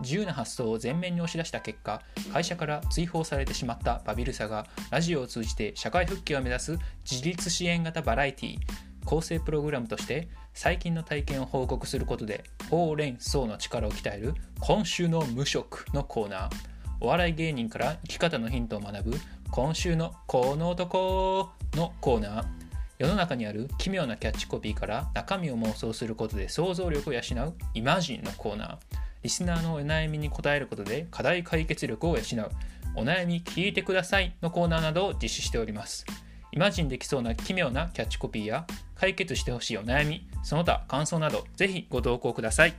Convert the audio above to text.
自由な発想を前面に押し出した結果会社から追放されてしまったバビルサがラジオを通じて社会復帰を目指す自立支援型バラエティ構成プログラムとして最近の体験を報告することでほうれん草の力を鍛える今週の無職のコーナー。お笑い芸人から生き方のヒントを学ぶ今週のこの男のコーナー。世の中にある奇妙なキャッチコピーから中身を妄想することで想像力を養うイマジンのコーナー。リスナーのお悩みに答えることで課題解決力を養う。お悩み聞いてください。のコーナーなどを実施しております。イマジンできそうな奇妙なキャッチコピーや解決してほしいお悩みその他感想などぜひご投稿ください。